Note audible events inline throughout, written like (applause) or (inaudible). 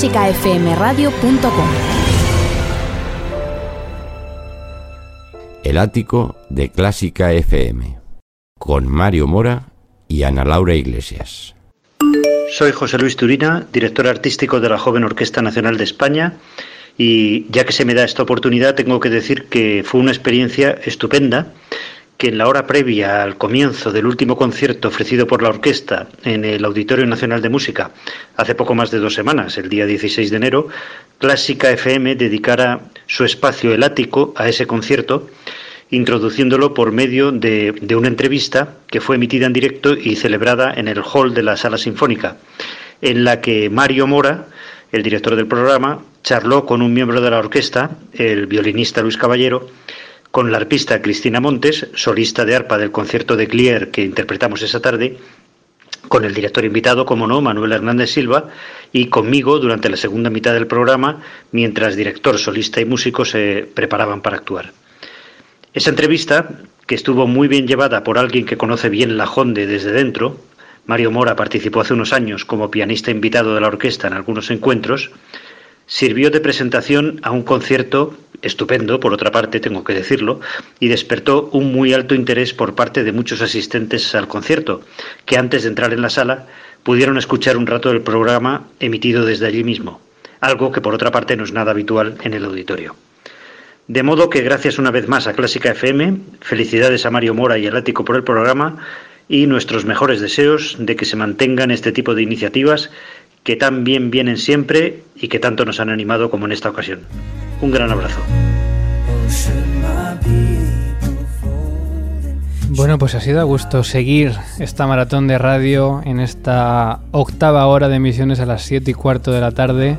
clásicafmradio.com. El ático de Clásica FM con Mario Mora y Ana Laura Iglesias. Soy José Luis Turina, director artístico de la Joven Orquesta Nacional de España y ya que se me da esta oportunidad tengo que decir que fue una experiencia estupenda que en la hora previa al comienzo del último concierto ofrecido por la orquesta en el Auditorio Nacional de Música hace poco más de dos semanas, el día 16 de enero, Clásica FM dedicara su espacio El Ático a ese concierto, introduciéndolo por medio de, de una entrevista que fue emitida en directo y celebrada en el hall de la Sala Sinfónica, en la que Mario Mora, el director del programa, charló con un miembro de la orquesta, el violinista Luis Caballero, con la arpista Cristina Montes, solista de arpa del concierto de Clier que interpretamos esa tarde, con el director invitado, como no, Manuel Hernández Silva, y conmigo durante la segunda mitad del programa, mientras director, solista y músico se preparaban para actuar. Esa entrevista, que estuvo muy bien llevada por alguien que conoce bien la Jonde desde dentro, Mario Mora participó hace unos años como pianista invitado de la orquesta en algunos encuentros, sirvió de presentación a un concierto estupendo, por otra parte, tengo que decirlo, y despertó un muy alto interés por parte de muchos asistentes al concierto, que antes de entrar en la sala pudieron escuchar un rato del programa emitido desde allí mismo, algo que por otra parte no es nada habitual en el auditorio. De modo que gracias una vez más a Clásica FM, felicidades a Mario Mora y al Ático por el programa y nuestros mejores deseos de que se mantengan este tipo de iniciativas que tan bien vienen siempre y que tanto nos han animado como en esta ocasión. Un gran abrazo. Bueno, pues ha sido a gusto seguir esta maratón de radio en esta octava hora de emisiones a las 7 y cuarto de la tarde.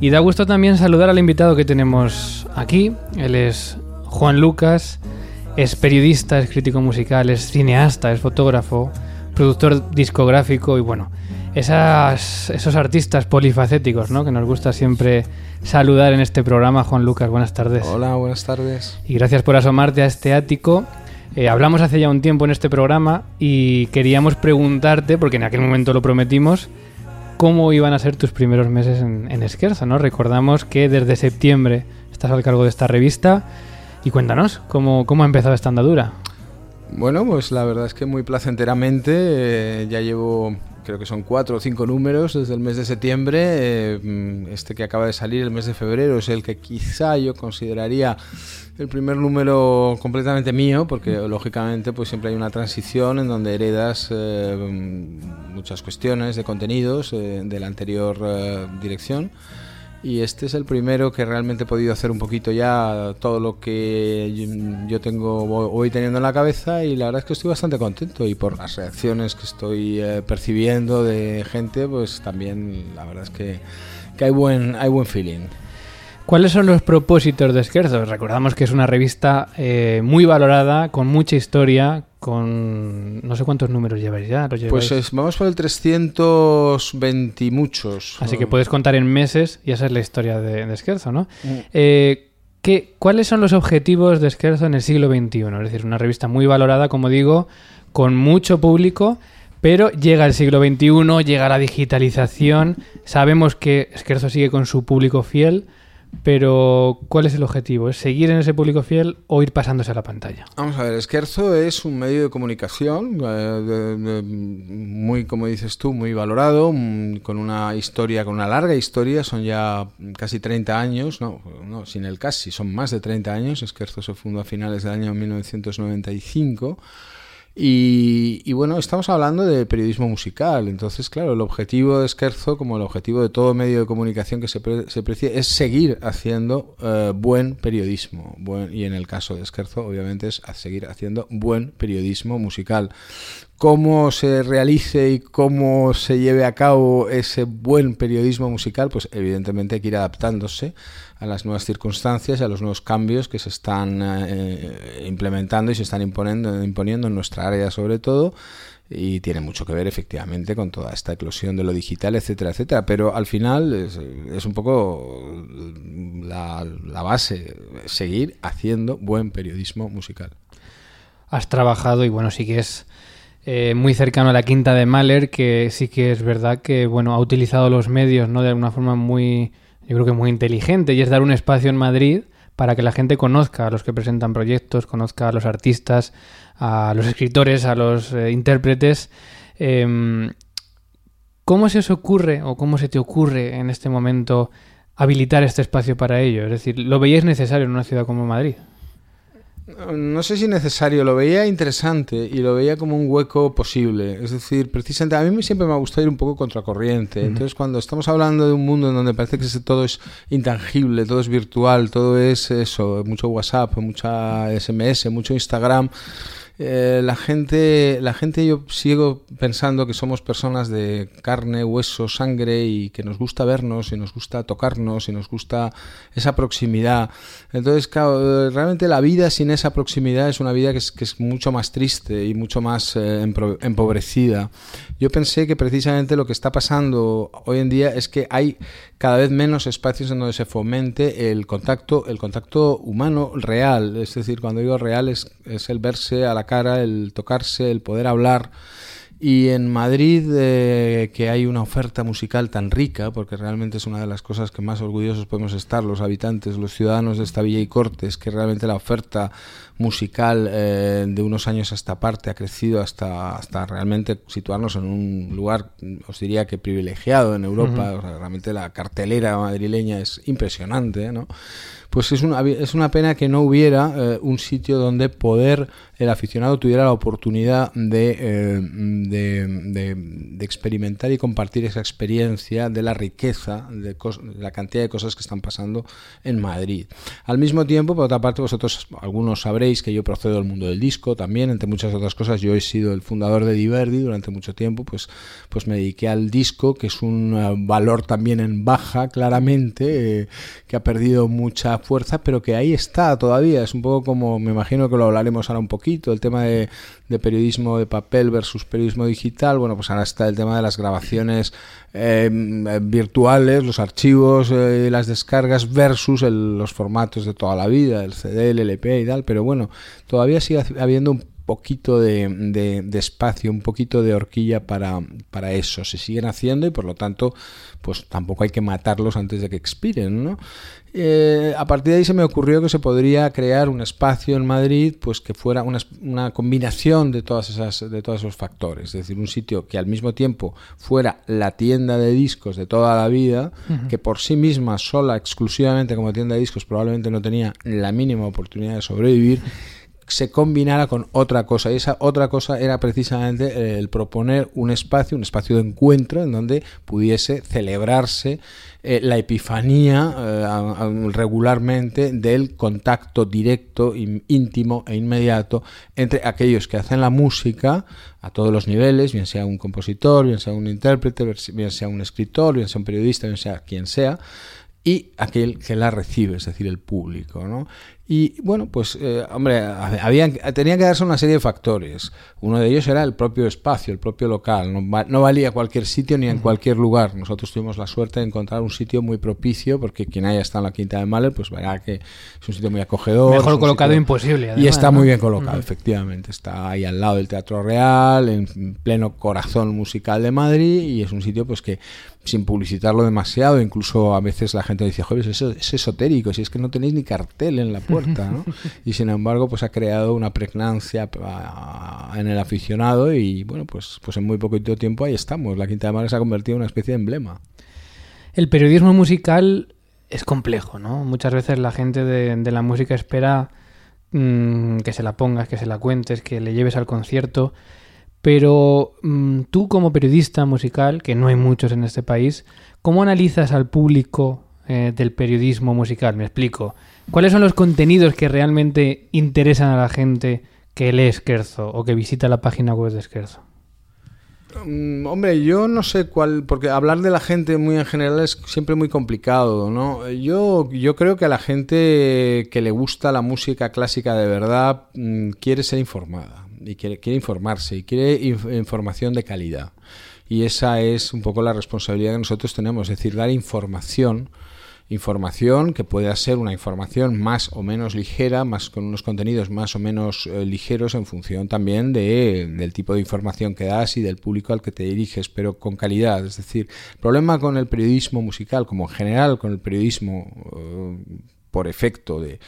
Y da gusto también saludar al invitado que tenemos aquí. Él es Juan Lucas, es periodista, es crítico musical, es cineasta, es fotógrafo, productor discográfico y bueno, esas, esos artistas polifacéticos ¿no? que nos gusta siempre saludar en este programa. Juan Lucas, buenas tardes. Hola, buenas tardes. Y gracias por asomarte a este ático. Eh, hablamos hace ya un tiempo en este programa y queríamos preguntarte, porque en aquel momento lo prometimos, cómo iban a ser tus primeros meses en, en ¿no? Recordamos que desde septiembre estás al cargo de esta revista y cuéntanos cómo, cómo ha empezado esta andadura. Bueno, pues la verdad es que muy placenteramente. Eh, ya llevo creo que son cuatro o cinco números desde el mes de septiembre. Eh, este que acaba de salir, el mes de febrero, es el que quizá yo consideraría el primer número completamente mío, porque lógicamente pues siempre hay una transición en donde heredas eh, muchas cuestiones de contenidos eh, de la anterior dirección y este es el primero que realmente he podido hacer un poquito ya todo lo que yo tengo voy teniendo en la cabeza y la verdad es que estoy bastante contento y por las reacciones que estoy eh, percibiendo de gente pues también la verdad es que, que hay buen hay buen feeling ¿Cuáles son los propósitos de Esquerzo? Recordamos que es una revista eh, muy valorada, con mucha historia, con no sé cuántos números lleváis ya. Pues vamos por el 320 y muchos. Así que puedes contar en meses y esa es la historia de, de Esquerzo, ¿no? Mm. Eh, ¿qué, ¿Cuáles son los objetivos de Esquerzo en el siglo XXI? Es decir, una revista muy valorada, como digo, con mucho público. Pero llega el siglo XXI, llega la digitalización, sabemos que Esquerzo sigue con su público fiel, pero, ¿cuál es el objetivo? ¿Es seguir en ese público fiel o ir pasándose a la pantalla? Vamos a ver, Esquerzo es un medio de comunicación eh, muy, como dices tú, muy valorado, mm, con una historia, con una larga historia, son ya casi 30 años, no, no sin el casi, son más de 30 años. Esquerzo se fundó a finales del año 1995 y, bueno, estamos hablando de periodismo musical, entonces claro, el objetivo de Esquerzo, como el objetivo de todo medio de comunicación que se, se precie, es seguir haciendo eh, buen periodismo. y en el caso de Esquerzo, obviamente, es seguir haciendo buen periodismo musical cómo se realice y cómo se lleve a cabo ese buen periodismo musical, pues evidentemente hay que ir adaptándose a las nuevas circunstancias, a los nuevos cambios que se están eh, implementando y se están imponiendo, imponiendo en nuestra área sobre todo y tiene mucho que ver efectivamente con toda esta eclosión de lo digital, etcétera, etcétera. Pero al final es, un poco la, la, base, seguir haciendo buen periodismo musical. Has trabajado y bueno, sí que es eh, muy cercano a la quinta de Mahler, que sí que es verdad que bueno, ha utilizado los medios ¿no? de alguna forma muy, yo creo que muy inteligente, y es dar un espacio en Madrid para que la gente conozca a los que presentan proyectos, conozca a los artistas, a los escritores, a los eh, intérpretes. Em, ¿Cómo se os ocurre o cómo se te ocurre en este momento habilitar este espacio para ello? Es decir, ¿lo veíais necesario en una ciudad como Madrid? No sé si necesario, lo veía interesante y lo veía como un hueco posible. Es decir, precisamente a mí siempre me ha gustado ir un poco contracorriente. Entonces, cuando estamos hablando de un mundo en donde parece que todo es intangible, todo es virtual, todo es eso, mucho WhatsApp, mucha SMS, mucho Instagram, eh, la gente, la gente yo sigo pensando que somos personas de carne, hueso, sangre y que nos gusta vernos y nos gusta tocarnos y nos gusta esa proximidad. Entonces, claro, realmente la vida sin esa proximidad es una vida que es, que es mucho más triste y mucho más eh, empobrecida. Yo pensé que precisamente lo que está pasando hoy en día es que hay cada vez menos espacios en donde se fomente el contacto, el contacto humano real. Es decir, cuando digo real es, es el verse a la cara, el tocarse, el poder hablar. Y en Madrid, eh, que hay una oferta musical tan rica, porque realmente es una de las cosas que más orgullosos podemos estar los habitantes, los ciudadanos de esta villa y cortes, que realmente la oferta musical eh, de unos años a esta parte ha crecido hasta, hasta realmente situarnos en un lugar, os diría que privilegiado en Europa. realmente la cartelera madrileña es impresionante, ¿no? Pues es una, es una pena que no hubiera eh, un sitio donde poder el aficionado tuviera la oportunidad de, eh, de, experimentar y compartir esa experiencia de la riqueza, de, la cantidad de cosas que están pasando en Madrid. Al mismo tiempo, por otra parte, vosotros algunos sabréis que yo procedo del mundo del disco también, entre muchas otras cosas, yo he sido el fundador de Diverdi durante mucho tiempo, pues, pues me dediqué al disco, que es un eh, valor también en baja, claramente, que ha perdido mucha fuerza, pero que ahí está todavía. Es un poco como, me imagino que lo hablaremos ahora un poquito, el tema de, periodismo de papel versus periodismo digital. Bueno, pues ahora está el tema de las grabaciones em, virtuales, los archivos eh, las descargas versus los formatos de toda la vida, el CD, el LP y tal. Pero bueno, todavía sigue habiendo un poquito de, de, espacio, un poquito de horquilla para, para, eso. Se siguen haciendo y por lo tanto, pues tampoco hay que matarlos antes de que expiren, ¿no? Eh, a partir de ahí se me ocurrió que se podría crear un espacio en Madrid pues que fuera una, una, combinación de todas esas de todos esos factores es decir un sitio que al mismo tiempo fuera la tienda de discos de toda la vida que por sí misma sola exclusivamente como tienda de discos probablemente no tenía la mínima oportunidad de sobrevivir (laughs) se combinara con otra cosa. Y esa otra cosa era precisamente eh, el proponer un espacio, un espacio de encuentro en donde pudiese celebrarse eh, la epifanía eh, regularmente del contacto directo, íntimo e inmediato entre aquellos que hacen la música a todos los niveles, bien sea un compositor, bien sea un intérprete, bien sea un escritor, bien sea un periodista, bien sea quien sea, y aquel que la recibe, es decir, el público. ¿no? Y bueno, pues, eh, hombre, había, tenía que darse una serie de factores. Uno de ellos era el propio espacio, el propio local. No, valía cualquier sitio ni en cualquier lugar. Nosotros tuvimos la suerte de encontrar un sitio muy propicio, porque quien haya estado en la Quinta de Mahler, pues verá que es un sitio muy acogedor. Mejor colocado imposible. y está muy bien colocado, efectivamente. Está ahí al lado del Teatro Real, en pleno corazón musical de Madrid, y es un sitio pues que sin publicitarlo demasiado, incluso a veces la gente dice, joder, es, es esotérico, si es que no tenéis ni cartel en la (laughs) puerta, ¿no? Y sin embargo, pues ha creado una pregnancia en el aficionado y bueno, pues, pues en muy poquito tiempo ahí estamos. La Quinta de Mar se ha convertido en una especie de emblema. El periodismo musical es complejo, ¿no? Muchas veces la gente de, la música espera mm, que se la pongas, que se la cuentes, que le lleves al concierto. Pero mm, tú como periodista musical, que no hay muchos en este país, ¿cómo analizas al público eh, del periodismo musical? Me explico. ¿Cuáles son los contenidos que realmente interesan a la gente que lee Esquerzo o que visita la página web de Esquerzo? Mm, hombre, yo no sé cuál, porque hablar de la gente muy en general es siempre muy complicado, ¿no? Yo, yo creo que a la gente que le gusta la música clásica de verdad mm, quiere ser informada y quiere, informarse y quiere información de calidad. Y esa es un poco la responsabilidad que nosotros tenemos, es decir, dar información información que pueda ser una información más o menos ligera, más con unos contenidos más o menos eh, ligeros en función también de, del tipo de información que das y del público al que te diriges, pero con calidad. Es decir, el problema con el periodismo musical, como en general con el periodismo eh, por efecto de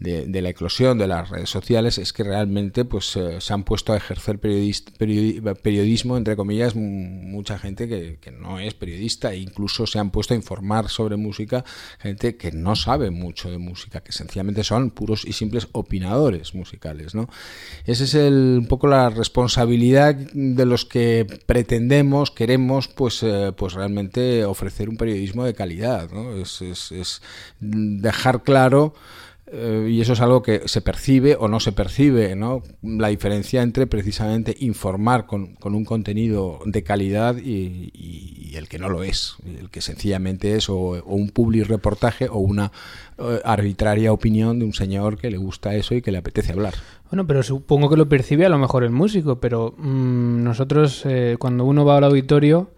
de, la eclosión de las redes sociales es que realmente pues eh, se han puesto a ejercer periodismo, entre comillas, mucha gente que, no es periodista e incluso se han puesto a informar sobre música gente que no sabe mucho de música, que sencillamente son puros y simples opinadores musicales. ¿no? Esa es el, un poco la responsabilidad de los que pretendemos, queremos pues, eh, pues realmente ofrecer un periodismo de calidad. ¿no? es, es dejar claro eh, y eso es algo que se percibe o no se percibe, ¿no? La diferencia entre precisamente informar con, un contenido de calidad y, el que no lo es, el que sencillamente es o, un public reportaje o una eh, arbitraria opinión de un señor que le gusta eso y que le apetece hablar. Bueno, pero supongo que lo percibe a lo mejor el músico, pero mm, nosotros eh, cuando uno va al auditorio,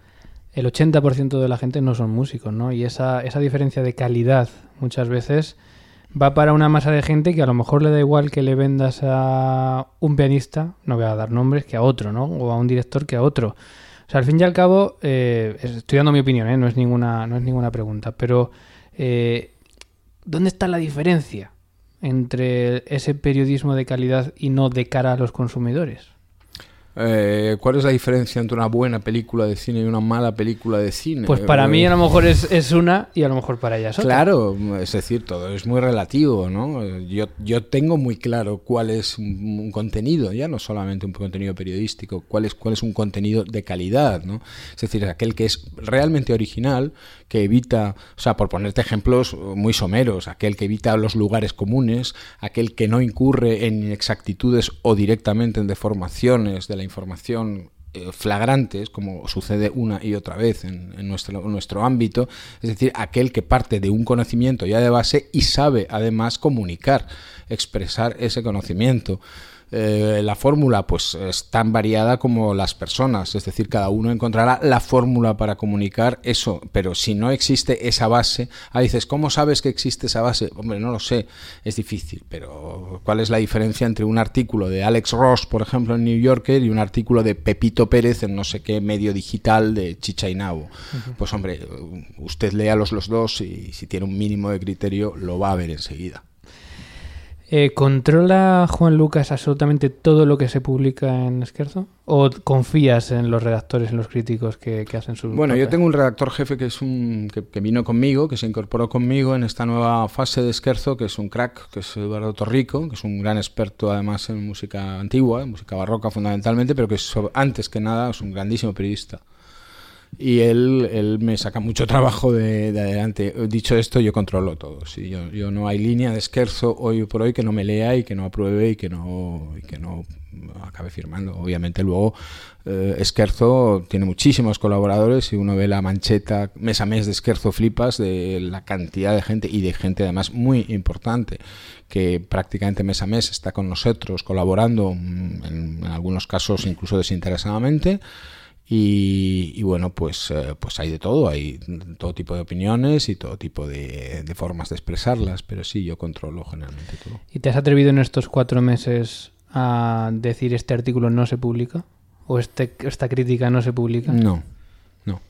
el 80% de la gente no son músicos, ¿no? Y esa, esa diferencia de calidad muchas veces va para una masa de gente que a lo mejor le da igual que le vendas a un pianista, no voy a dar nombres, que a otro, ¿no? O a un director que a otro. O sea, al fin y al cabo, eh, estoy dando mi opinión, ¿eh? no, es ninguna, no es ninguna pregunta, pero eh, ¿dónde está la diferencia entre ese periodismo de calidad y no de cara a los consumidores? Eh, ¿Cuál es la diferencia entre una buena película de cine y una mala película de cine? Pues para mí a lo mejor es, es, una y a lo mejor para ella es otra. Claro, es decir, todo es muy relativo, ¿no? Yo, yo tengo muy claro cuál es un, contenido, ya no solamente un contenido periodístico, cuál es, cuál es un contenido de calidad, ¿no? Es decir, aquel que es realmente original, que evita, o sea, por ponerte ejemplos muy someros, aquel que evita los lugares comunes, aquel que no incurre en inexactitudes o directamente en deformaciones de la información eh, flagrantes, como sucede una y otra vez en, nuestro, nuestro ámbito, es decir, aquel que parte de un conocimiento ya de base y sabe además comunicar, expresar ese conocimiento. Eh, la fórmula pues es tan variada como las personas, es decir, cada uno encontrará la fórmula para comunicar eso, pero si no existe esa base, ah, dices, ¿cómo sabes que existe esa base? Hombre, no lo sé, es difícil, pero ¿cuál es la diferencia entre un artículo de Alex Ross, por ejemplo, en New Yorker y un artículo de Pepito Pérez en no sé qué medio digital de Chichainabo? Pues hombre, usted lea los, los dos y si tiene un mínimo de criterio lo va a ver enseguida. Eh, ¿Controla Juan Lucas absolutamente todo lo que se publica en Esquerzo? ¿O confías en los redactores, en los críticos que, hacen su... Bueno, yo tengo un redactor jefe que es un que, vino conmigo, que se incorporó conmigo en esta nueva fase de Esquerzo, que es un crack, que es Eduardo Torrico, que es un gran experto además en música antigua, en música barroca fundamentalmente, pero que antes que nada es un grandísimo periodista y él, él me saca mucho trabajo de, adelante. Dicho esto, yo controlo todo. ¿sí? Yo, yo, no hay línea de esquerzo hoy por hoy que no me lea y que no apruebe y que no, y que no acabe firmando. Obviamente luego eh, Esquerzo tiene muchísimos colaboradores y uno ve la mancheta mes a mes de Esquerzo flipas de la cantidad de gente y de gente además muy importante que prácticamente mes a mes está con nosotros colaborando mm, en algunos casos incluso desinteresadamente. Y, bueno, pues, eh, pues hay de todo, hay todo tipo de opiniones y todo tipo de, formas de expresarlas, pero sí, yo controlo generalmente todo. ¿Y te has atrevido en estos cuatro meses a decir este artículo no se publica? ¿O este, esta crítica no se publica? No, no.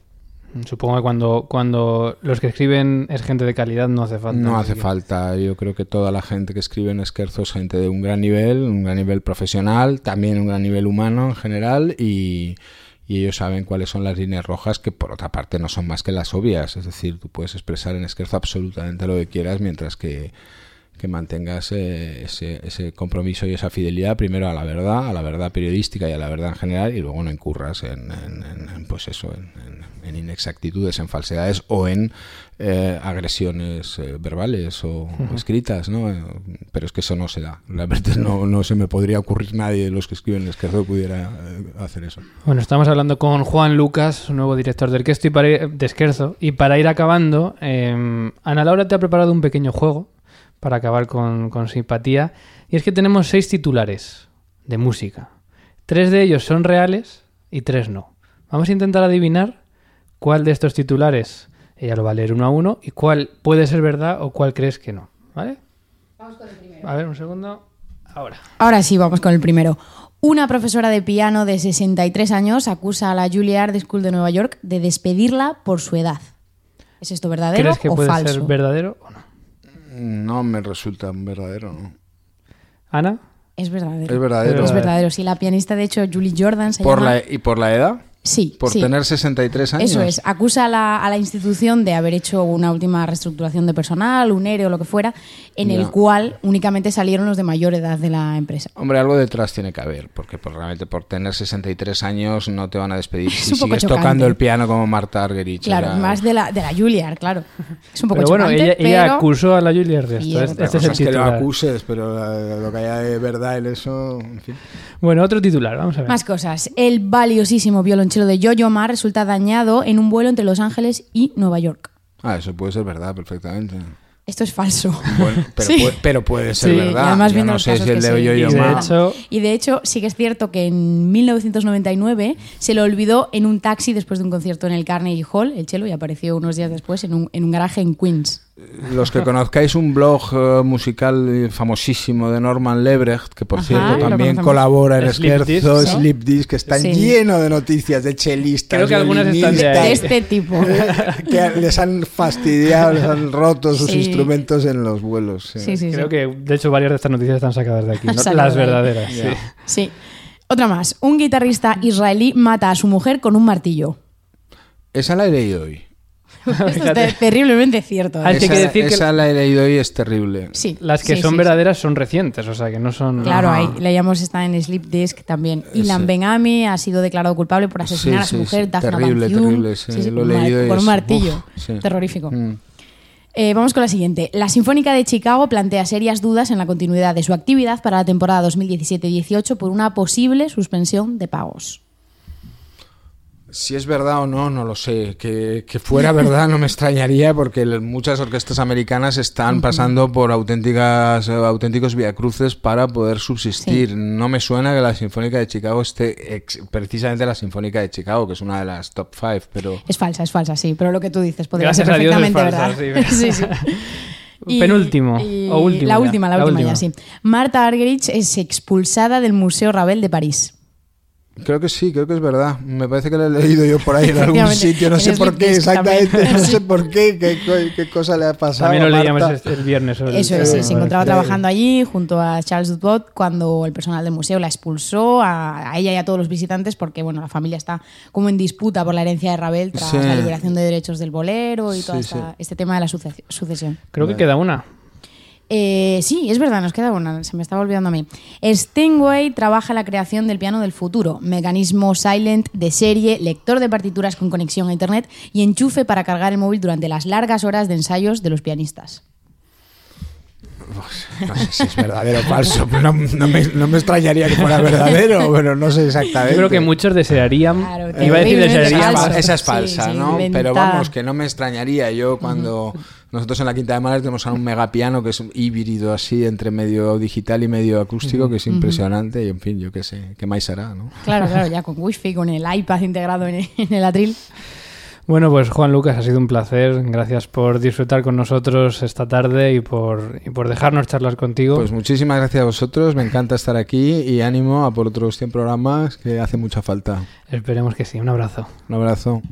Supongo que cuando, cuando los que escriben es gente de calidad no hace falta. No hace falta. Yo creo que toda la gente que escribe en Esquerzo es gente de un gran nivel, un gran nivel profesional, también un gran nivel humano en general y y ellos saben cuáles son las líneas rojas que por otra parte no son más que las obvias, es decir, tú puedes expresar en Esquerzo absolutamente lo que quieras mientras que, que mantengas eh, ese, ese, compromiso y esa fidelidad primero a la verdad, a la verdad periodística y a la verdad en general y luego no incurras en, en, pues eso, en, inexactitudes, en falsedades o en eh, agresiones eh, verbales o, escritas, ¿no? Pero es que eso no se da. La verdad no, no se me podría ocurrir nadie de los que escriben Esquerzo pudiera eh, hacer eso. Bueno, estamos hablando con Juan Lucas, nuevo director del Esquerzo y para ir, de Esquerzo. Y para ir acabando, Ana Laura te ha preparado un pequeño juego para acabar con, con simpatía. Y es que tenemos seis titulares de música. Tres de ellos son reales y tres no. Vamos a intentar adivinar cuál de estos titulares Ella lo va a leer uno a uno y cuál puede ser verdad o cuál crees que no. ¿Vale? Vamos con el primero. A ver, un segundo. Ahora. Ahora sí, vamos con el primero. Una profesora de piano de 63 años acusa a la Juilliard School de Nueva York de despedirla por su edad. ¿Es esto verdadero ¿Crees que o puede falso? ser verdadero o no? No me resulta verdadero, ¿no? Ana, Es verdadero. Es verdadero. Es verdadero. Sí, la pianista, de hecho, Julie Jordan se ¿Por llama... la, ¿Y por la edad? Sí, ¿Por sí. tener 63 años? Eso es, acusa a la, a la institución de haber hecho una última reestructuración de personal, un ERE o lo que fuera, en Ya. el cual únicamente salieron los de mayor edad de la empresa. Hombre, algo detrás tiene que haber, porque por, realmente por tener 63 años no te van a despedir (laughs) Es si sigues chocante. tocando el piano como Marta Argerich. Claro, era- más de la, de la Juilliard, claro. Es un poco pero bueno, chocante, ella, ella pero- acusó a la Juilliard de esto. Este, este es el es que lo titular. acuses, pero eh, lo que haya de verdad en eso, en fin. Bueno, otro titular, vamos a ver. Más cosas. El valiosísimo violonchelo de Yo-Yo Ma resulta dañado en un vuelo entre Los Ángeles y Nueva York. Ah, eso puede ser verdad perfectamente. Esto es falso. Bueno, (laughs) pero, Sí. puede, pero puede ser Sí, verdad. y además Yo viendo no los sé casos si el de sí. Ma- hecho- Y de hecho, sí que es cierto que en 1999 se lo olvidó en un taxi después de un concierto en el Carnegie Hall, el chelo, y apareció unos días después en un, en un garaje en Queens. Los que conozcáis un blog eh, musical famosísimo de Norman Lebrecht, que por Ajá, cierto también colabora en Esquerzo, Disc, ¿no? Sleep Disc, que está Sí. lleno de noticias de chelistas, Creo que algunas están de violinistas, ahí. De este tipo. (laughs) que les han fastidiado, les han roto sus Sí. instrumentos en los vuelos. sí. Sí, sí, Creo sí. que, de hecho, varias de estas noticias están sacadas de aquí. Las verdaderas. Sí. Otra más. Un guitarrista israelí mata a su mujer con un martillo. Esa la he leído hoy. (laughs) Esto es terriblemente cierto. ¿eh? que esa que decir que- esa la he leído hoy es terrible. Sí. Las que sí, son sí, sí. verdaderas son recientes, o sea, que no son... Claro, ahí leíamos está en Sleep Disc también. Ilan Ese. Ben-Ami ha sido declarado culpable por asesinar Sí, a su sí, mujer, sí. Daphne Terrible, Van terrible, sí, lo he leído y Con un martillo. uf, sí. Terrorífico. Mm. Eh, vamos con la siguiente. La Sinfónica de Chicago plantea serias dudas en la continuidad de su actividad para la temporada 2017-18 por una posible suspensión de pagos. Si es verdad o no, no lo sé. Que, que fuera (laughs) verdad no me extrañaría porque muchas orquestas americanas están pasando por auténticas auténticos viacruces para poder subsistir. No me suena que la Sinfónica de Chicago esté ex- precisamente la Sinfónica de Chicago, que es una de las top five, pero Es falsa, es falsa, sí, pero lo que tú dices podría Gracias ser a Dios es perfectamente falsa, verdad. sí. (laughs) sí, sí. (laughs) Penúltimo, o último La última, la, la última, última. ya, sí. Marta Argerich es expulsada del Museo Ravel de París. Creo que sí, creo que es verdad. Me parece que lo he leído yo por ahí en algún sitio, no sé por qué exactamente, también. no (laughs) sé por qué, qué, co- qué cosa le ha pasado. También lo a leíamos Marta. el, el viernes. el- Eso es, sí, se encontraba trabajando allí junto a Charles Dubot cuando el personal del museo la expulsó a, a ella y a todos los visitantes porque bueno, la familia está como en disputa por la herencia de Ravel tras Sí. la liberación de derechos del bolero y todo Sí, sí. este tema de la suce- sucesión. Creo que queda una. Eh, sí, es verdad, nos queda una, se me estaba olvidando a mí. Stingway trabaja en la creación del piano del futuro, mecanismo silent de serie, lector de partituras con conexión a internet y enchufe para cargar el móvil durante las largas horas de ensayos de los pianistas. No sé si es verdadero o falso, (laughs) pero no, no me, no me extrañaría que fuera verdadero, (laughs) pero no sé exactamente. Yo creo que muchos desearían... Claro, iba a decir desearían... esa es falsa, sí, ¿no? Pero vamos, que no me extrañaría. Yo cuando nosotros en la Quinta de Males tenemos un megapiano que es un híbrido así entre medio digital y medio acústico, que es impresionante y en fin, yo qué sé, qué más será, ¿no? Claro, claro, ya con Wi-Fi, con el iPad integrado en el, en el atril. Bueno, pues Juan Lucas, ha sido un placer. Gracias por disfrutar con nosotros esta tarde y por, y por dejarnos charlar contigo. Pues muchísimas gracias a vosotros, me encanta estar aquí y ánimo a por otros 100 programas que hace mucha falta. Esperemos que sí. Un abrazo. Un abrazo.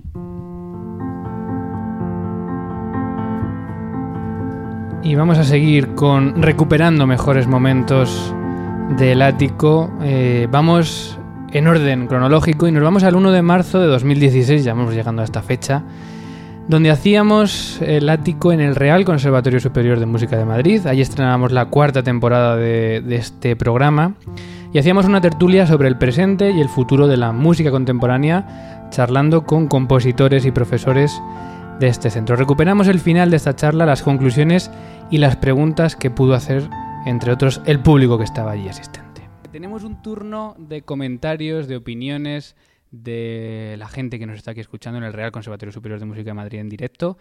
Y vamos a seguir con recuperando mejores momentos del ático. Eh, vamos en orden cronológico y nos vamos al 1 de marzo de 2016, ya vamos llegando a esta fecha, donde hacíamos el ático en el Real Conservatorio Superior de Música de Madrid. Allí estrenábamos la cuarta temporada de, de este programa y hacíamos una tertulia sobre el presente y el futuro de la música contemporánea, charlando con compositores y profesores de este centro. Recuperamos el final de esta charla, las conclusiones y las preguntas que pudo hacer, entre otros, el público que estaba allí asistente. Tenemos un turno de comentarios, de opiniones de la gente que nos está aquí escuchando en el Real Conservatorio Superior de Música de Madrid en directo.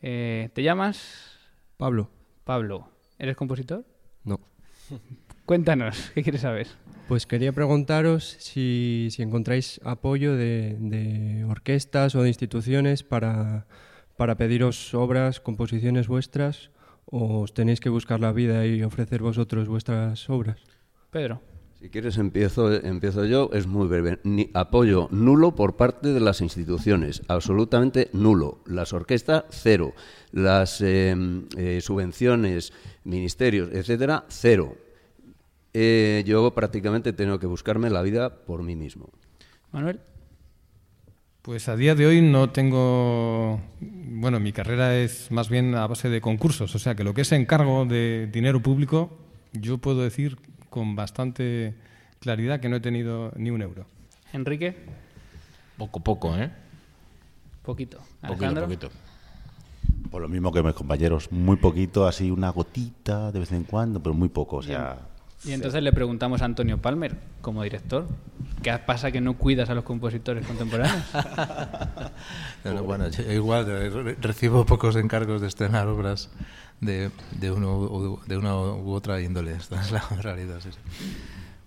Eh, ¿Te llamas? Pablo. Pablo. ¿Eres compositor? No. (laughs) Cuéntanos, ¿qué quieres saber? Pues quería preguntaros si, si encontráis apoyo de, de orquestas o de instituciones para, para pediros obras, composiciones vuestras, o os tenéis que buscar la vida y ofrecer vosotros vuestras obras? Pedro. Si quieres empiezo, empiezo yo, es muy breve. Ni, apoyo nulo por parte de las instituciones, absolutamente nulo. Las orquestas, cero. Las eh, eh, subvenciones, ministerios, etcétera, cero. Eh, yo prácticamente tengo que buscarme la vida por mí mismo. Manuel. Pues a día de hoy no tengo. Bueno, mi carrera es más bien a base de concursos, o sea que lo que es encargo de dinero público, yo puedo decir con bastante claridad que no he tenido ni un euro. Enrique. Poco, poco, ¿eh? Poquito. Poquito, Alejandro. poquito. Por lo mismo que mis compañeros, muy poquito, así una gotita de vez en cuando, pero muy poco, o sea... Y entonces le preguntamos a Antonio Palmer, como director, ¿qué pasa que no cuidas a los compositores contemporáneos? (laughs) No, no, bueno, yo igual eh, re- recibo pocos encargos de estrenar obras de, de, uno, u- de una u otra índole. Esta es la (laughs) realidad. sí, sí.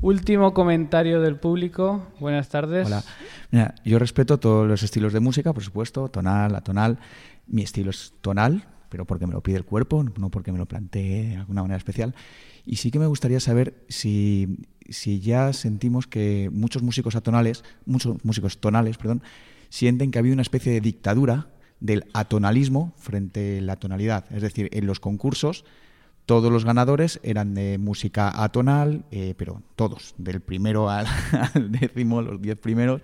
Último comentario del público. Buenas tardes. Hola. Mira, yo respeto todos los estilos de música, por supuesto, tonal, atonal. Mi estilo es tonal, pero porque me lo pide el cuerpo, no porque me lo plantee de alguna manera especial. Y sí que me gustaría saber si, si ya sentimos que muchos músicos atonales, muchos músicos tonales, perdón, sienten que ha habido una especie de dictadura del atonalismo frente a la tonalidad. Es decir, en los concursos todos los ganadores eran de música atonal, eh, pero todos, del primero al, (laughs) al décimo, los diez primeros,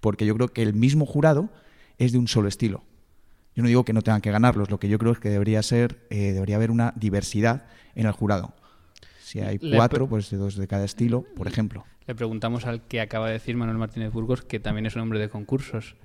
porque yo creo que el mismo jurado es de un solo estilo. Yo no digo que no tengan que ganarlos, lo que yo creo es que debería ser, eh, debería haber una diversidad en el jurado. Si hay Le cuatro, pues de dos de cada estilo, por ejemplo. Le preguntamos al que acaba de decir Manuel Martínez Burgos, que también es un hombre de concursos.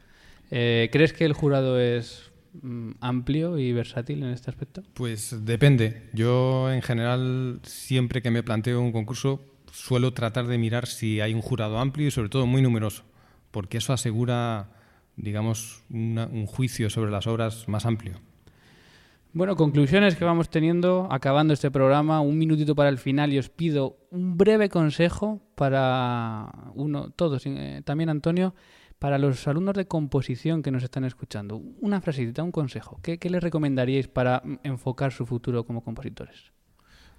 Eh, ¿Crees que el jurado es mm, amplio y versátil en este aspecto? Pues depende. Yo, en general, siempre que me planteo un concurso, suelo tratar de mirar si hay un jurado amplio y, sobre todo, muy numeroso, porque eso asegura, digamos, una- un juicio sobre las obras más amplio. Bueno, conclusiones que vamos teniendo acabando este programa. Un minutito para el final y os pido un breve consejo para uno, todos, eh, también Antonio, para los alumnos de composición que nos están escuchando. Una frasecita, un consejo. ¿Qué, qué les recomendaríais para enfocar su futuro como compositores?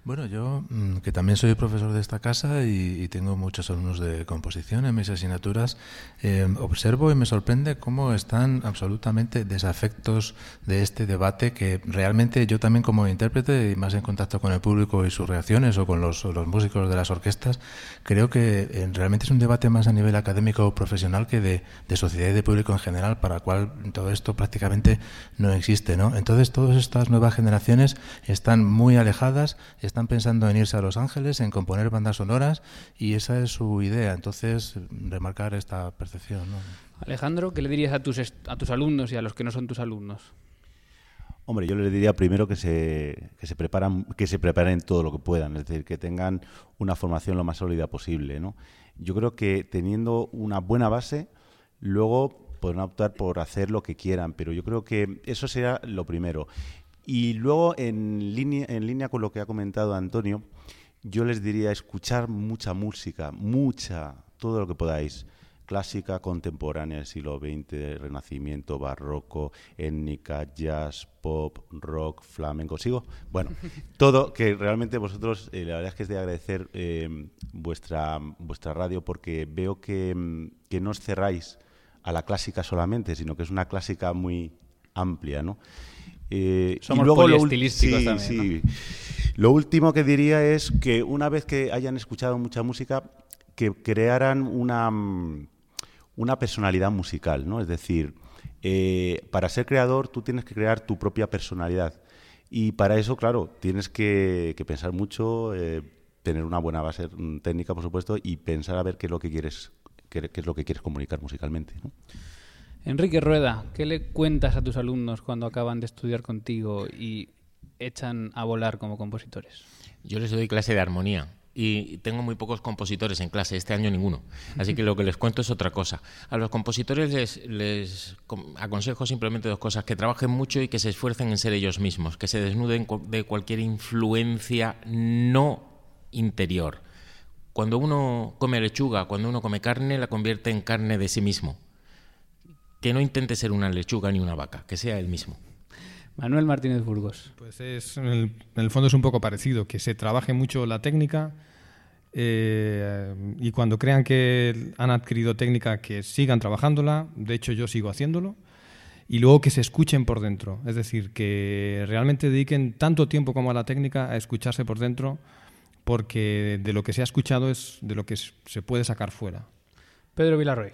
Bueno, yo mm, que también soy profesor de esta casa y, tengo muchos alumnos de composición en mis asignaturas, eh, observo y me sorprende cómo están absolutamente desafectos de este debate que realmente yo también como intérprete y más en contacto con el público y sus reacciones o con los, músicos de las orquestas, creo que eh, realmente es un debate más a nivel académico o profesional que de, de sociedad y de público en general, para el cual todo esto prácticamente no existe. ¿no? Entonces todas estas nuevas generaciones están muy alejadas, pensando en irse a Los Ángeles, en componer bandas sonoras y esa es su idea. Entonces, remarcar esta percepción. ¿no? Alejandro, ¿qué le dirías a tus, a tus alumnos y a los que no son tus alumnos? Hombre, yo les diría primero que se, que se preparan, que se preparen todo lo que puedan, es decir, que tengan una formación lo más sólida posible, ¿no? Yo creo que teniendo una buena base, luego podrán optar por hacer lo que quieran, pero yo creo que eso será lo primero. Y luego, en línea, en línea con lo que ha comentado Antonio, yo les diría escuchar mucha música, mucha, todo lo que podáis. Clásica, contemporánea del siglo XX, Renacimiento, Barroco, étnica, jazz, pop, rock, flamenco. ¿Sigo? Bueno, (laughs) todo que realmente vosotros, eh, la verdad es que es de agradecer eh, vuestra, vuestra radio porque veo que, que no os cerráis a la clásica solamente, sino que es una clásica muy amplia, ¿no? Eh, Somos lo ul- poliestilísticos sí, también, sí. Lo último que diría es que una vez que hayan escuchado mucha música, que crearan una, mm, una personalidad musical, ¿no? Es decir, eh, para ser creador tú tienes que crear tu propia personalidad. Y para eso, claro, tienes que, que pensar mucho, eh, tener una buena base mm, técnica, por supuesto, y pensar a ver qué es lo que quieres, qué, qué es lo que quieres comunicar musicalmente. ¿no? Enrique Rueda, ¿qué le cuentas a tus alumnos cuando acaban de estudiar contigo y echan a volar como compositores? Yo les doy clase de armonía y tengo muy pocos compositores en clase, este año ninguno. Así que lo que les cuento es otra cosa. A los compositores les, les aconsejo simplemente dos cosas, que trabajen mucho y que se esfuercen en ser ellos mismos, que se desnuden de cualquier influencia no interior. Cuando uno come lechuga, cuando uno come carne, la convierte en carne de sí mismo. Que no intente ser una lechuga ni una vaca, que sea él mismo. Manuel Martínez Burgos. Pues es, en el, en el fondo es un poco parecido, que se trabaje mucho la técnica eh, y cuando crean que han adquirido técnica, que sigan trabajándola. De hecho, yo sigo haciéndolo. Y luego que se escuchen por dentro. Es decir, que realmente dediquen tanto tiempo como a la técnica a escucharse por dentro, porque de lo que se ha escuchado es de lo que se puede sacar fuera. Pedro Villarroy.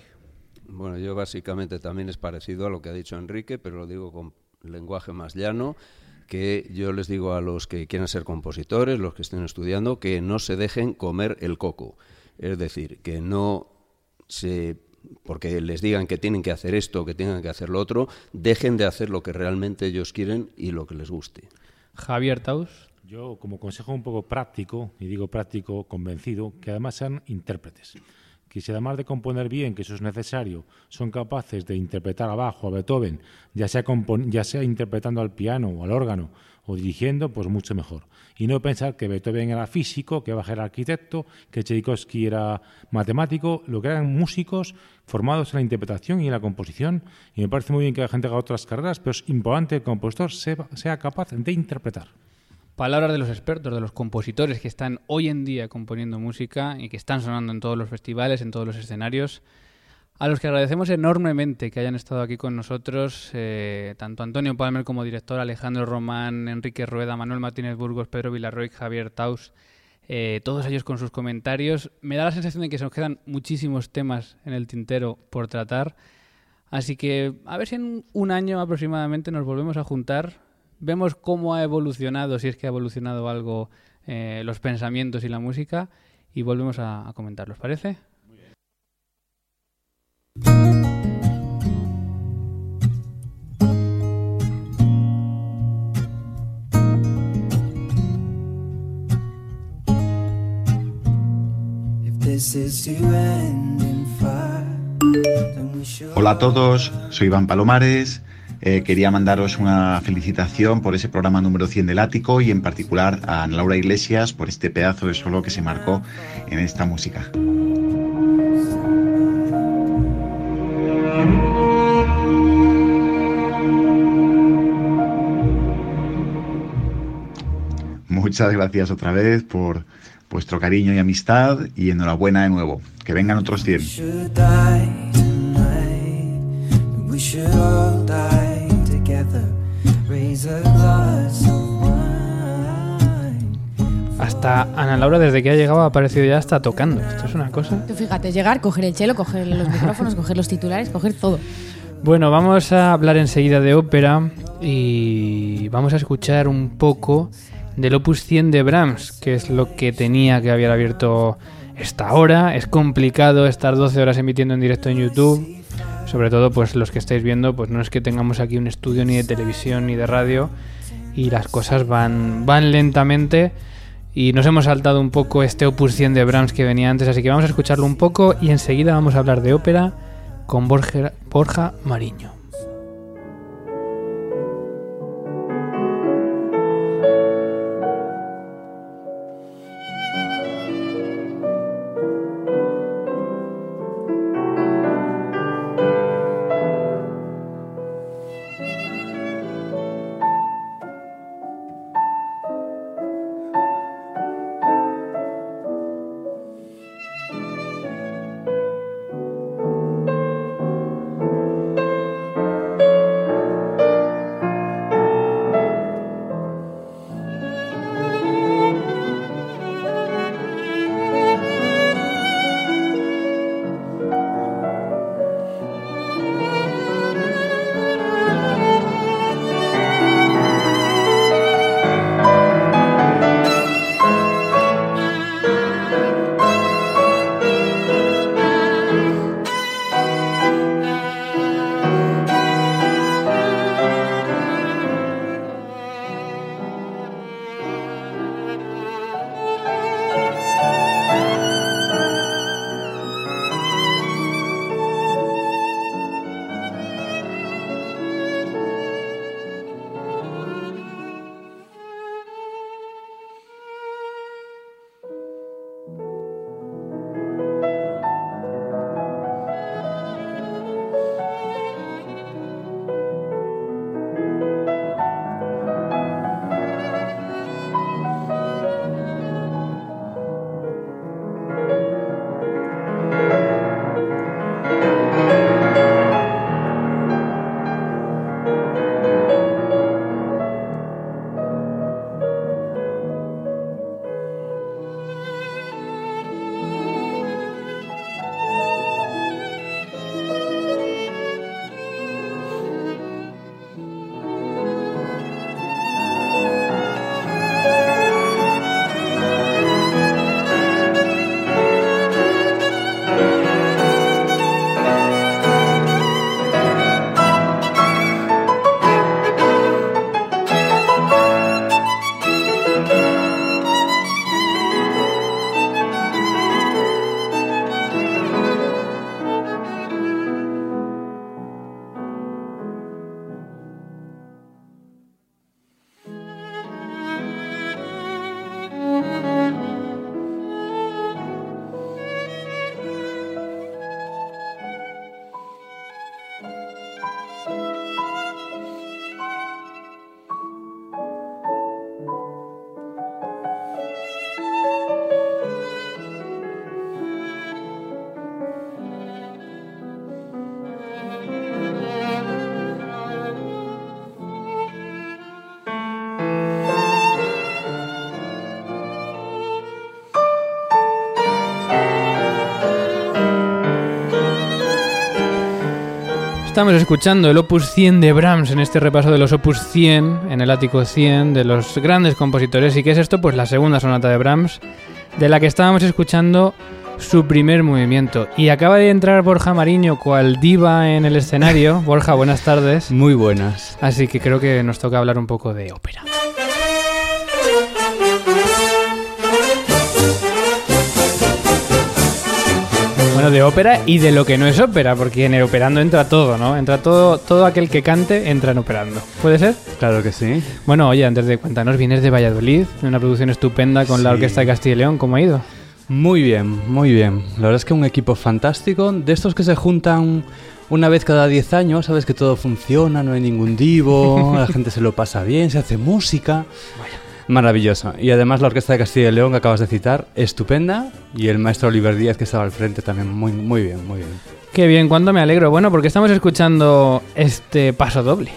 Bueno, yo básicamente también es parecido a lo que ha dicho Enrique, pero lo digo con lenguaje más llano, que yo les digo a los que quieran ser compositores, los que estén estudiando, que no se dejen comer el coco. Es decir, que no se porque les digan que tienen que hacer esto, que tienen que hacer lo otro, dejen de hacer lo que realmente ellos quieren y lo que les guste. Javier Taus. Yo, como consejo un poco práctico, y digo práctico convencido, que además sean intérpretes que si además de componer bien, que eso es necesario, son capaces de interpretar abajo a Beethoven, ya sea, ya sea interpretando al piano o al órgano o dirigiendo, pues mucho mejor. Y no pensar que Beethoven era físico, que Bach era arquitecto, que Tchaikovsky era matemático, lo que eran músicos formados en la interpretación y en la composición. Y me parece muy bien que la gente haga otras carreras, pero es importante que el compositor sea capaz de interpretar. Palabras de los expertos, de los compositores que están hoy en día componiendo música y que están sonando en todos los festivales, en todos los escenarios, a los que agradecemos enormemente que hayan estado aquí con nosotros, eh, tanto Antonio Palmer como director, Alejandro Román, Enrique Rueda, Manuel Martínez Burgos, Pedro Villarroy, Javier Taus, eh, todos ellos con sus comentarios. Me da la sensación de que se nos quedan muchísimos temas en el tintero por tratar. Así que a ver si en un año aproximadamente nos volvemos a juntar vemos cómo ha evolucionado, si es que ha evolucionado algo, eh, los pensamientos y la música, y volvemos a, a comentar, ¿los parece? Hola a todos, soy Iván Palomares eh, quería mandaros una felicitación por ese programa número 100 del Ático y en particular a Laura Iglesias por este pedazo de solo que se marcó en esta música. Muchas gracias otra vez por vuestro cariño y amistad y enhorabuena de nuevo. Que vengan otros 100. Hasta Ana Laura, desde que ha llegado, ha aparecido ya hasta tocando. Esto es una cosa. Tú fíjate, llegar, coger el chelo, coger los micrófonos, (laughs) coger los titulares, coger todo. Bueno, vamos a hablar enseguida de ópera y vamos a escuchar un poco del Opus 100 de Brahms, que es lo que tenía que haber abierto esta hora. Es complicado estar 12 horas emitiendo en directo en YouTube. Sobre todo, pues los que estáis viendo, pues no es que tengamos aquí un estudio ni de televisión ni de radio y las cosas van, van lentamente y nos hemos saltado un poco este opus 100 de Brahms que venía antes, así que vamos a escucharlo un poco y enseguida vamos a hablar de ópera con Borja, Borja Mariño. Estamos escuchando el Opus 100 de Brahms en este repaso de los Opus 100, en el ático 100 de los grandes compositores. ¿Y qué es esto? Pues la segunda sonata de Brahms, de la que estábamos escuchando su primer movimiento. Y acaba de entrar Borja Mariño, cual diva en el escenario. (laughs) Borja, buenas tardes. Muy buenas. Así que creo que nos toca hablar un poco de ópera. De ópera y de lo que no es ópera, porque en el operando entra todo, ¿no? Entra todo, todo aquel que cante entra en operando. ¿Puede ser? Claro que sí. Bueno, oye, antes de cuéntanos, vienes de Valladolid, una producción estupenda con la. Orquesta de Castilla y León, ¿cómo ha ido? Muy bien, muy bien. La verdad es que un equipo fantástico, de estos que se juntan una vez cada 10 años, sabes que todo funciona, no hay ningún divo, (laughs) la gente se lo pasa bien, se hace música. Maravilloso. Y además la Orquesta de Castilla y León que acabas de citar, estupenda. Y el maestro Oliver Díaz que estaba al frente también, muy, muy bien, muy bien. Qué bien, cuánto me alegro. Bueno, porque estamos escuchando este paso doble.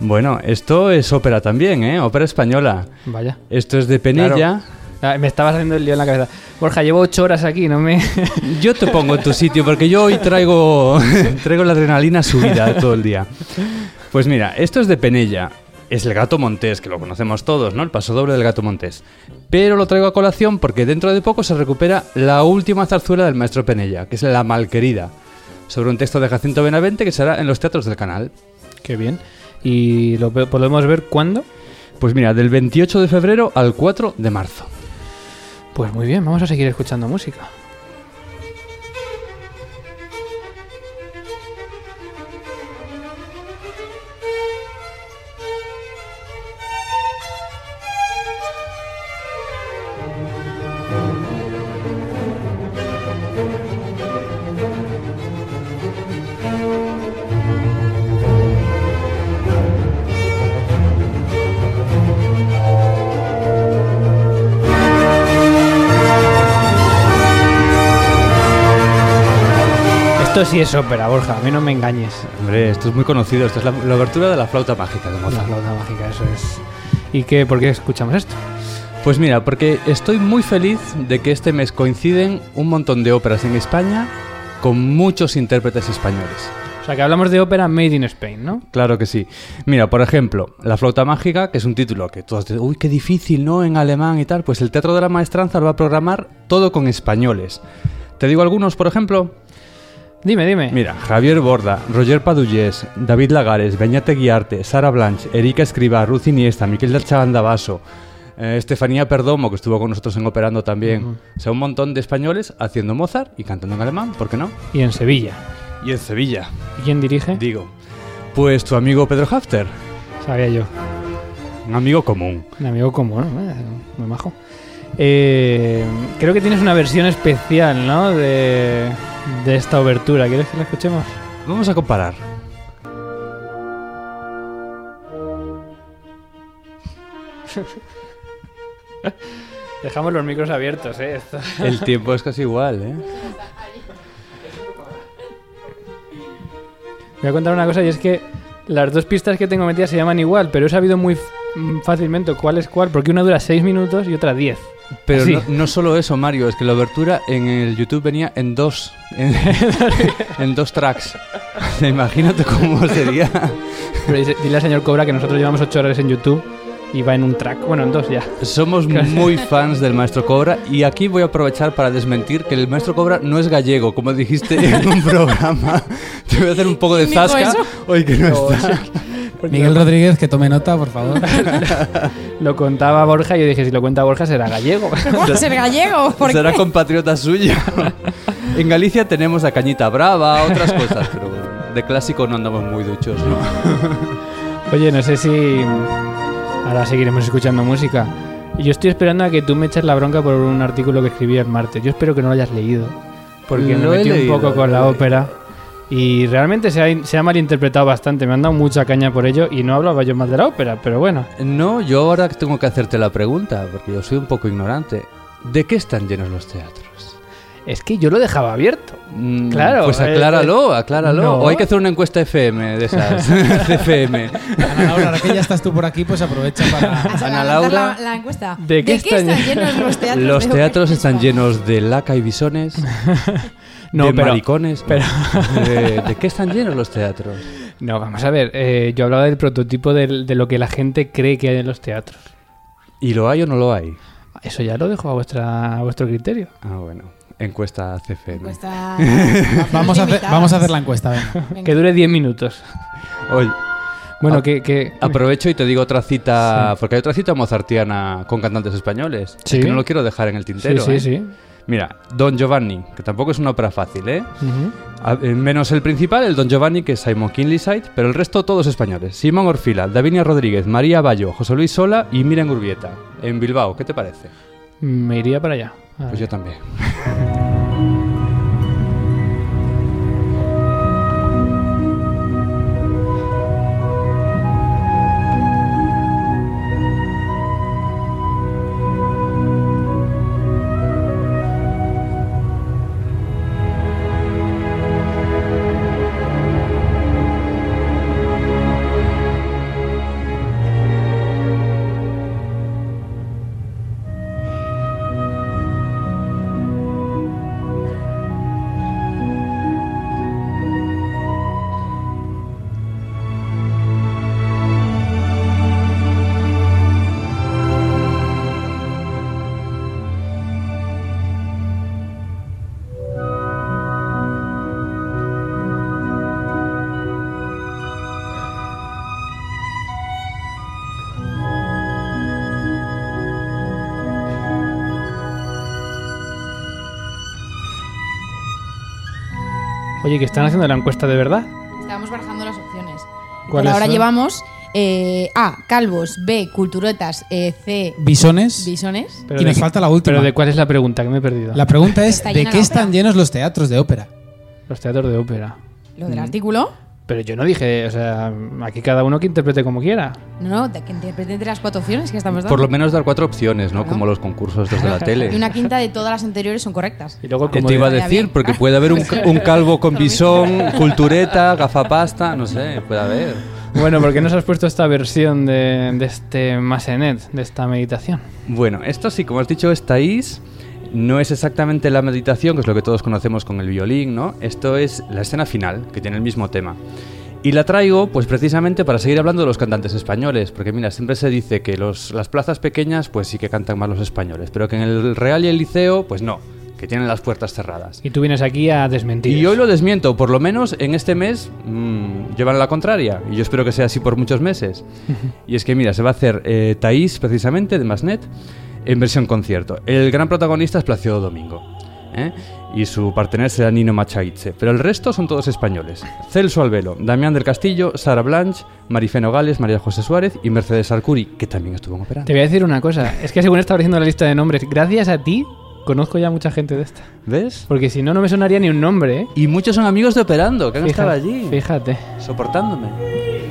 Bueno, esto es ópera también, ¿eh? Ópera española. Vaya. Esto es de Penella. Claro. Ah, Me estabas haciendo el lío en la cabeza. Borja, llevo ocho horas aquí, no me... (laughs) Yo te pongo en tu sitio porque yo hoy traigo, (laughs) traigo la adrenalina subida todo el día. Pues mira, esto es de Penella. Es el gato montés, que lo conocemos todos, ¿no? El paso doble del gato montés. Pero lo traigo a colación porque dentro de poco se recupera la última zarzuela del maestro Penella, que es La Malquerida, sobre un texto de Jacinto Benavente que será en los teatros del canal. Qué bien. ¿Y lo podemos ver cuándo? Pues mira, del 28 de febrero al 4 de marzo. Pues muy bien, vamos a seguir escuchando música. Sí es ópera, Borja, a mí no me engañes. Hombre, esto es muy conocido. Esto es la, la obertura de la flauta mágica de La Mozart. flauta mágica, eso es. ¿Y qué, por qué escuchamos esto? Pues mira, porque estoy muy feliz de que este mes coinciden un montón de óperas en España con muchos intérpretes españoles. O sea, que hablamos de ópera made in Spain, ¿no? Claro que sí. Mira, por ejemplo, La flauta mágica, que es un título que todos dicen, uy, qué difícil, ¿no? En alemán y tal. Pues el Teatro de la Maestranza lo va a programar todo con españoles. ¿Te digo algunos, por ejemplo? Dime, dime. Mira, Javier Borda, Roger Padullés, David Lagares, Beñate Guiarte, Sara Blanche, Erika Escriba, Ruth Iniesta, Miquel del eh, Estefanía Perdomo, que estuvo con nosotros en Operando también. O sea, un montón de españoles haciendo Mozart y cantando en alemán, ¿por qué no? Y en Sevilla. Y en Sevilla. ¿Y quién dirige? Digo. Pues tu amigo Pedro Hafter. Sabía yo. Un amigo común. Un amigo común. Eh, muy majo. Eh, creo que tienes una versión especial, ¿no? De, de esta obertura. ¿Quieres que la escuchemos? Vamos a comparar. (laughs) Dejamos los micros abiertos, ¿eh? Esto- El tiempo es casi igual, ¿eh? Voy a contar una cosa y es que las dos pistas que tengo metidas se llaman igual, pero he sabido muy fácilmente cuál es cuál, porque una dura 6 minutos y otra 10. Pero no, no solo eso, Mario, es que la obertura en el YouTube venía en dos, en, (laughs) en dos tracks. (laughs) Imagínate cómo sería. Pero dile al señor Cobra que nosotros llevamos 8 horas en YouTube y va en un track. Bueno, en dos ya. Somos (laughs) muy fans del Maestro Cobra y aquí voy a aprovechar para desmentir que el Maestro Cobra no es gallego, como dijiste en (laughs) un programa. Te voy a hacer un poco de zasca hoy que no No, está. (laughs) Miguel Rodríguez, que tome nota, por favor. Lo contaba Borja y yo dije, si lo cuenta Borja será gallego. ¿Cómo va a ser gallego? ¿Por Será qué? compatriota suyo. en Galicia tenemos a Cañita Brava, otras cosas, pero de clásico no andamos muy duchos, ¿no? Oye, no sé si ahora seguiremos escuchando música. Y yo estoy esperando a que tú me eches la bronca por un artículo que escribí el martes. Yo espero que no lo hayas leído. Porque Lo me metí un poco con la ópera. Y realmente se ha, se ha malinterpretado bastante. Me han dado mucha caña por ello y no hablaba yo más de la ópera, pero bueno. No, yo ahora tengo que hacerte la pregunta, porque yo soy un poco ignorante. ¿De qué están llenos los teatros? Es que yo lo dejaba abierto. Mm, claro. Pues eh, acláralo, acláralo. no. O hay que hacer una encuesta FM de esas. (laughs) (laughs) CFM. Ana Laura, ahora que ya estás tú por aquí, pues aprovecha para. Ana Laura. La, la encuesta. ¿De qué están, están (laughs) llenos los teatros? Los de teatros están llenos de laca y bisones. No, de pero- maricones. pero- De, ¿De qué están llenos los teatros? No, vamos a ver. eh, yo hablaba del prototipo de, lo que la gente cree que hay en los teatros. ¿Y lo hay o no lo hay? Eso ya lo dejo a, vuestra, a vuestro criterio. Ah, bueno. Encuesta CFM. Encuesta- (laughs) Vamos a, hacer, vamos a hacer la encuesta, venga. Venga. Que dure 10 minutos. Oye, Bueno, a- que, que- aprovecho y te digo otra cita, porque hay otra cita mozartiana con cantantes españoles. Es Sí. que no lo quiero dejar en el tintero. Sí, sí, ¿eh? sí. Mira, Don Giovanni, que tampoco es una ópera fácil, ¿eh? A- eh, menos el principal, el Don Giovanni, que es Simon Kinleyside, pero el resto todos españoles. Simón Orfila, Davinia Rodríguez, María Bayo, José Luis Sola y Miren Urbieta. En Bilbao, ¿qué te parece? Me iría para allá. Pues yo también. Oye, que están haciendo la encuesta de verdad. Estábamos barajando las opciones. Por ¿Cuáles ahora son? llevamos eh, A. Calvos. B. Culturetas. eh, C. Bisones. Bisones. Pero y de nos falta la última. Pero de cuál es la pregunta que me he perdido. La pregunta es: Está ¿de llena qué la están ópera. llenos los teatros de ópera? Los teatros de ópera. Lo del Mm. artículo. Pero yo no dije, o sea, aquí cada uno que interprete como quiera. No, no, que interprete entre las cuatro opciones que estamos dando. Por lo menos dar cuatro opciones, ¿no? Como los concursos desde la (laughs) tele. Y una quinta de todas las anteriores son correctas. Y luego ¿Qué como te iba a decir? bien. Porque puede haber un, (laughs) un calvo con bisón, cultureta, gafapasta, no sé, puede haber. Bueno, ¿por qué nos has puesto esta versión de, de este Masenet, de esta meditación? Bueno, esto sí, como has dicho, es Thais. No es exactamente la meditación, que es lo que todos conocemos con el violín, ¿no? Esto es la escena final, que tiene el mismo tema. Y la traigo, pues precisamente para seguir hablando de los cantantes españoles, porque mira, siempre se dice que los, las plazas pequeñas, pues sí que cantan más los españoles, pero que en el Real y el Liceo, pues no, que tienen las puertas cerradas. Y tú vienes aquí a desmentir. Y hoy lo desmiento, por lo menos en este mes mm, llevan la contraria, y yo espero que sea así por muchos meses. (laughs) y es que mira, se va a hacer eh, Taís, precisamente, de Masnet, en versión concierto. El gran protagonista es Placido Domingo, ¿eh? y su partener será Nino Machaitze, pero el resto son todos españoles. Celso Albelo, Damián del Castillo, Sara Blanche, Marifé Nogales, María José Suárez y Mercedes Arcuri, que también estuvo en ópera. Te voy a decir una cosa. Es que según estaba haciendo la lista de nombres, gracias a ti conozco ya mucha gente de esta. ¿Ves? Porque si no, no me sonaría ni un nombre, ¿eh? Y muchos son amigos de Operando, que han estado Fíjate, allí, Fíjate. soportándome.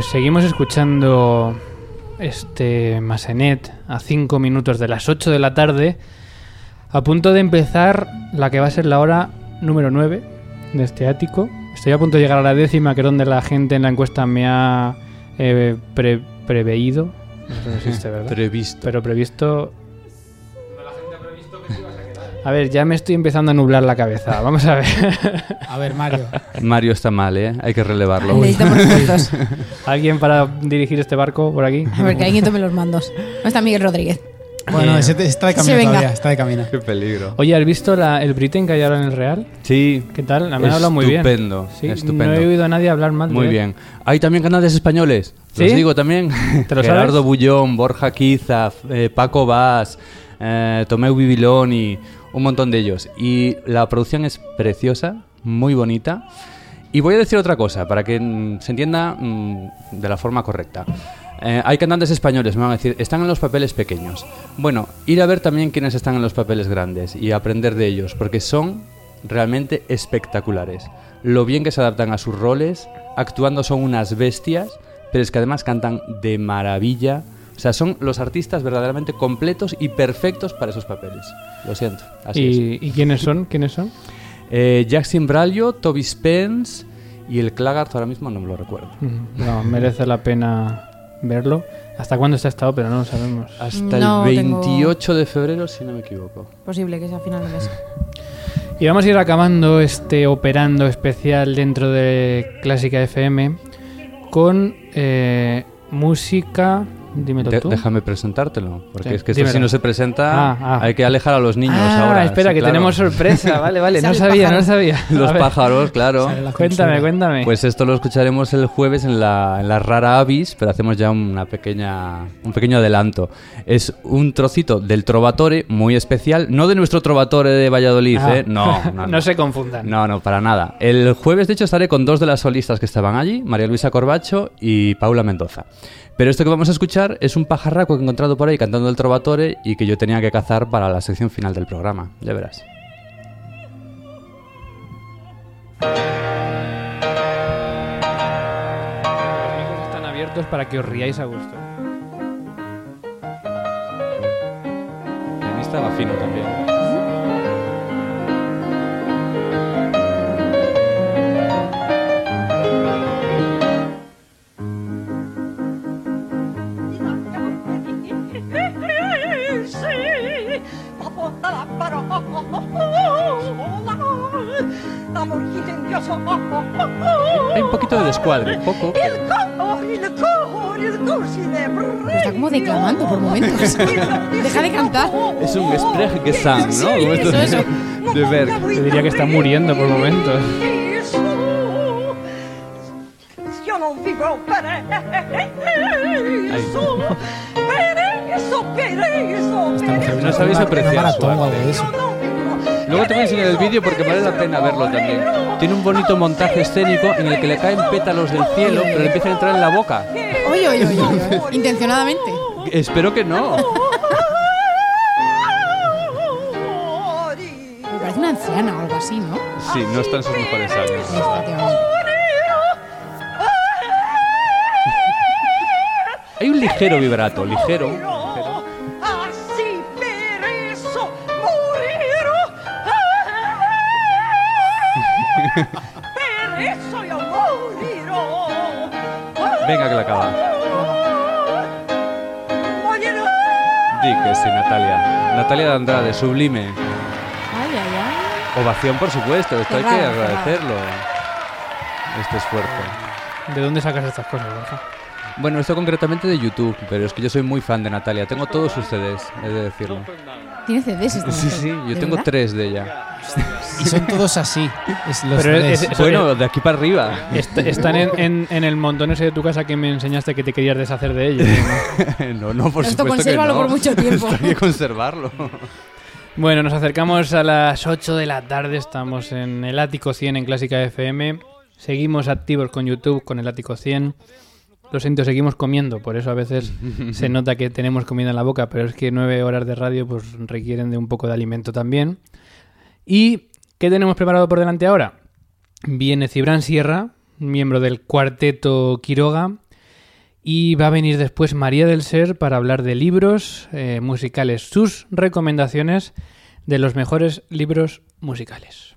Pues seguimos escuchando este Masenet a 5 minutos de las 8 de la tarde, a punto de empezar la que va a ser la hora número 9 de este ático. Estoy a punto de llegar a la décima, que es donde la gente en la encuesta me ha eh, pre- preveído. No sé si existe, ¿verdad? Previsto. Pero previsto. A ver, ya me estoy empezando a nublar la cabeza. Vamos a ver. A ver, Mario. Mario está mal, ¿eh? Hay que relevarlo. Necesitamos. (laughs) ¿Alguien para dirigir este barco por aquí? A ver, que alguien tome los mandos. ¿Dónde está Miguel Rodríguez? Bueno, Eh, está de camino todavía, está de camino. Qué peligro. Oye, ¿has visto la- el Britain que hay ahora en el Real? Sí. ¿Qué tal? Me han hablado muy bien. Estupendo, Sí, estupendo. No he oído a nadie hablar mal de Muy él. bien. Hay también canales españoles. ¿Sí? Los digo también. (laughs) ¿Te lo Gerardo sabes? Bullón, Borja Quiza, eh, Paco Vaz, eh, Tomeu Bibiloni, un montón de ellos. Y la producción es preciosa, muy bonita. Y voy a decir otra cosa, para que mm, se entienda mm, de la forma correcta. Eh, hay cantantes españoles, me van a decir, están en los papeles pequeños. Bueno, ir a ver también quiénes están en los papeles grandes y aprender de ellos, porque son realmente espectaculares. Lo bien que se adaptan a sus roles, actuando son unas bestias, pero es que además cantan de maravilla. O sea, son los artistas verdaderamente completos y perfectos para esos papeles. Lo siento. Así es. ¿Y, quiénes son? ¿Quiénes son? Eh, Jackson Braulio, Toby Spence y el Claggart ahora mismo no me lo recuerdo. No, merece la pena verlo. ¿Hasta cuándo está esta ópera? No lo sabemos. Hasta No el tengo- 28 de febrero, si no me equivoco. Posible que sea a final de mes. Y vamos a ir acabando este operando especial dentro de Clásica FM con eh, música. Dímelo De- tú. déjame presentártelo, porque Sí, es que esto si no se presenta Ah, ah. hay que alejar a los niños Ah, ahora. espera, sí, que claro. tenemos sorpresa. Vale, vale, no (laughs) sabía, no sabía. (laughs) Los pájaros, claro. Cuéntame, cuéntame. Pues esto lo escucharemos el jueves en la, en la rara avis, pero hacemos ya una pequeña, un pequeño adelanto. Es un trocito del Trovatore muy especial, no de nuestro Trovatore de Valladolid, Ah. ¿eh? No, (laughs) no, no se confundan. No, no, para nada. El jueves, de hecho, estaré con dos de las solistas que estaban allí, María Luisa Corbacho y Paula Mendoza. Pero esto que vamos a escuchar es un pajarraco que he encontrado por ahí cantando el Trovatore y que yo tenía que cazar para la sección final del programa. Ya verás. Los están abiertos para que os riáis a gusto. A mí estaba fino también. Hay un poquito de descuadre, poco. Está como declamando por momentos. (laughs) Deja de cantar. Es un Sprechgesang, ¿no? Como esto eso, (laughs) de- eso. de Berg. Yo diría que está muriendo por momentos. Ahí. Esta No sabéis apreciar su arte. algo de eso. Luego te voy a enseñar el vídeo porque vale la pena verlo también. Tiene un bonito montaje escénico en el que le caen pétalos del cielo, pero le empiezan a entrar en la boca. Oye, oye, oye. Intencionadamente. Espero que no. Me parece una anciana o algo así, ¿no? Sí, no está en sus mejores años. Hay un ligero vibrato, ligero. Venga, que la acaba. Di que sí, Natalia. Natalia de Andrade, sublime. Ay, ay, ay. Ovación, por supuesto. Esto hay que agradecerlo. Este esfuerzo. ¿De dónde sacas estas cosas, Borja? Bueno, esto concretamente de YouTube, pero es que yo soy muy fan de Natalia. Tengo todos sus CDs, he de decirlo. Tiene CDs esta Sí, sí, yo ¿De tengo verdad? tres de ella. Y son todos así. Es los Pero es- CDs. es- Bueno, de aquí para arriba. Est- están en, en- en el montón ese de tu casa que me enseñaste que te querías deshacer de ellos. no, (laughs) no, por Esto supuesto que consérvalo no. por mucho tiempo. (laughs) Esto hay que conservarlo. Bueno, nos acercamos a las 8 de la tarde, estamos en el Ático 100 en Clásica FM, seguimos activos con YouTube, con el Ático 100. Lo siento, seguimos comiendo, por eso a veces (laughs) se nota que tenemos comida en la boca, pero es que nueve horas de radio pues requieren de un poco de alimento también. ¿Y qué tenemos preparado por delante ahora? Viene Cibran Sierra, miembro del cuarteto Quiroga, y va a venir después María del Ser para hablar de libros eh, musicales, sus recomendaciones de los mejores libros musicales.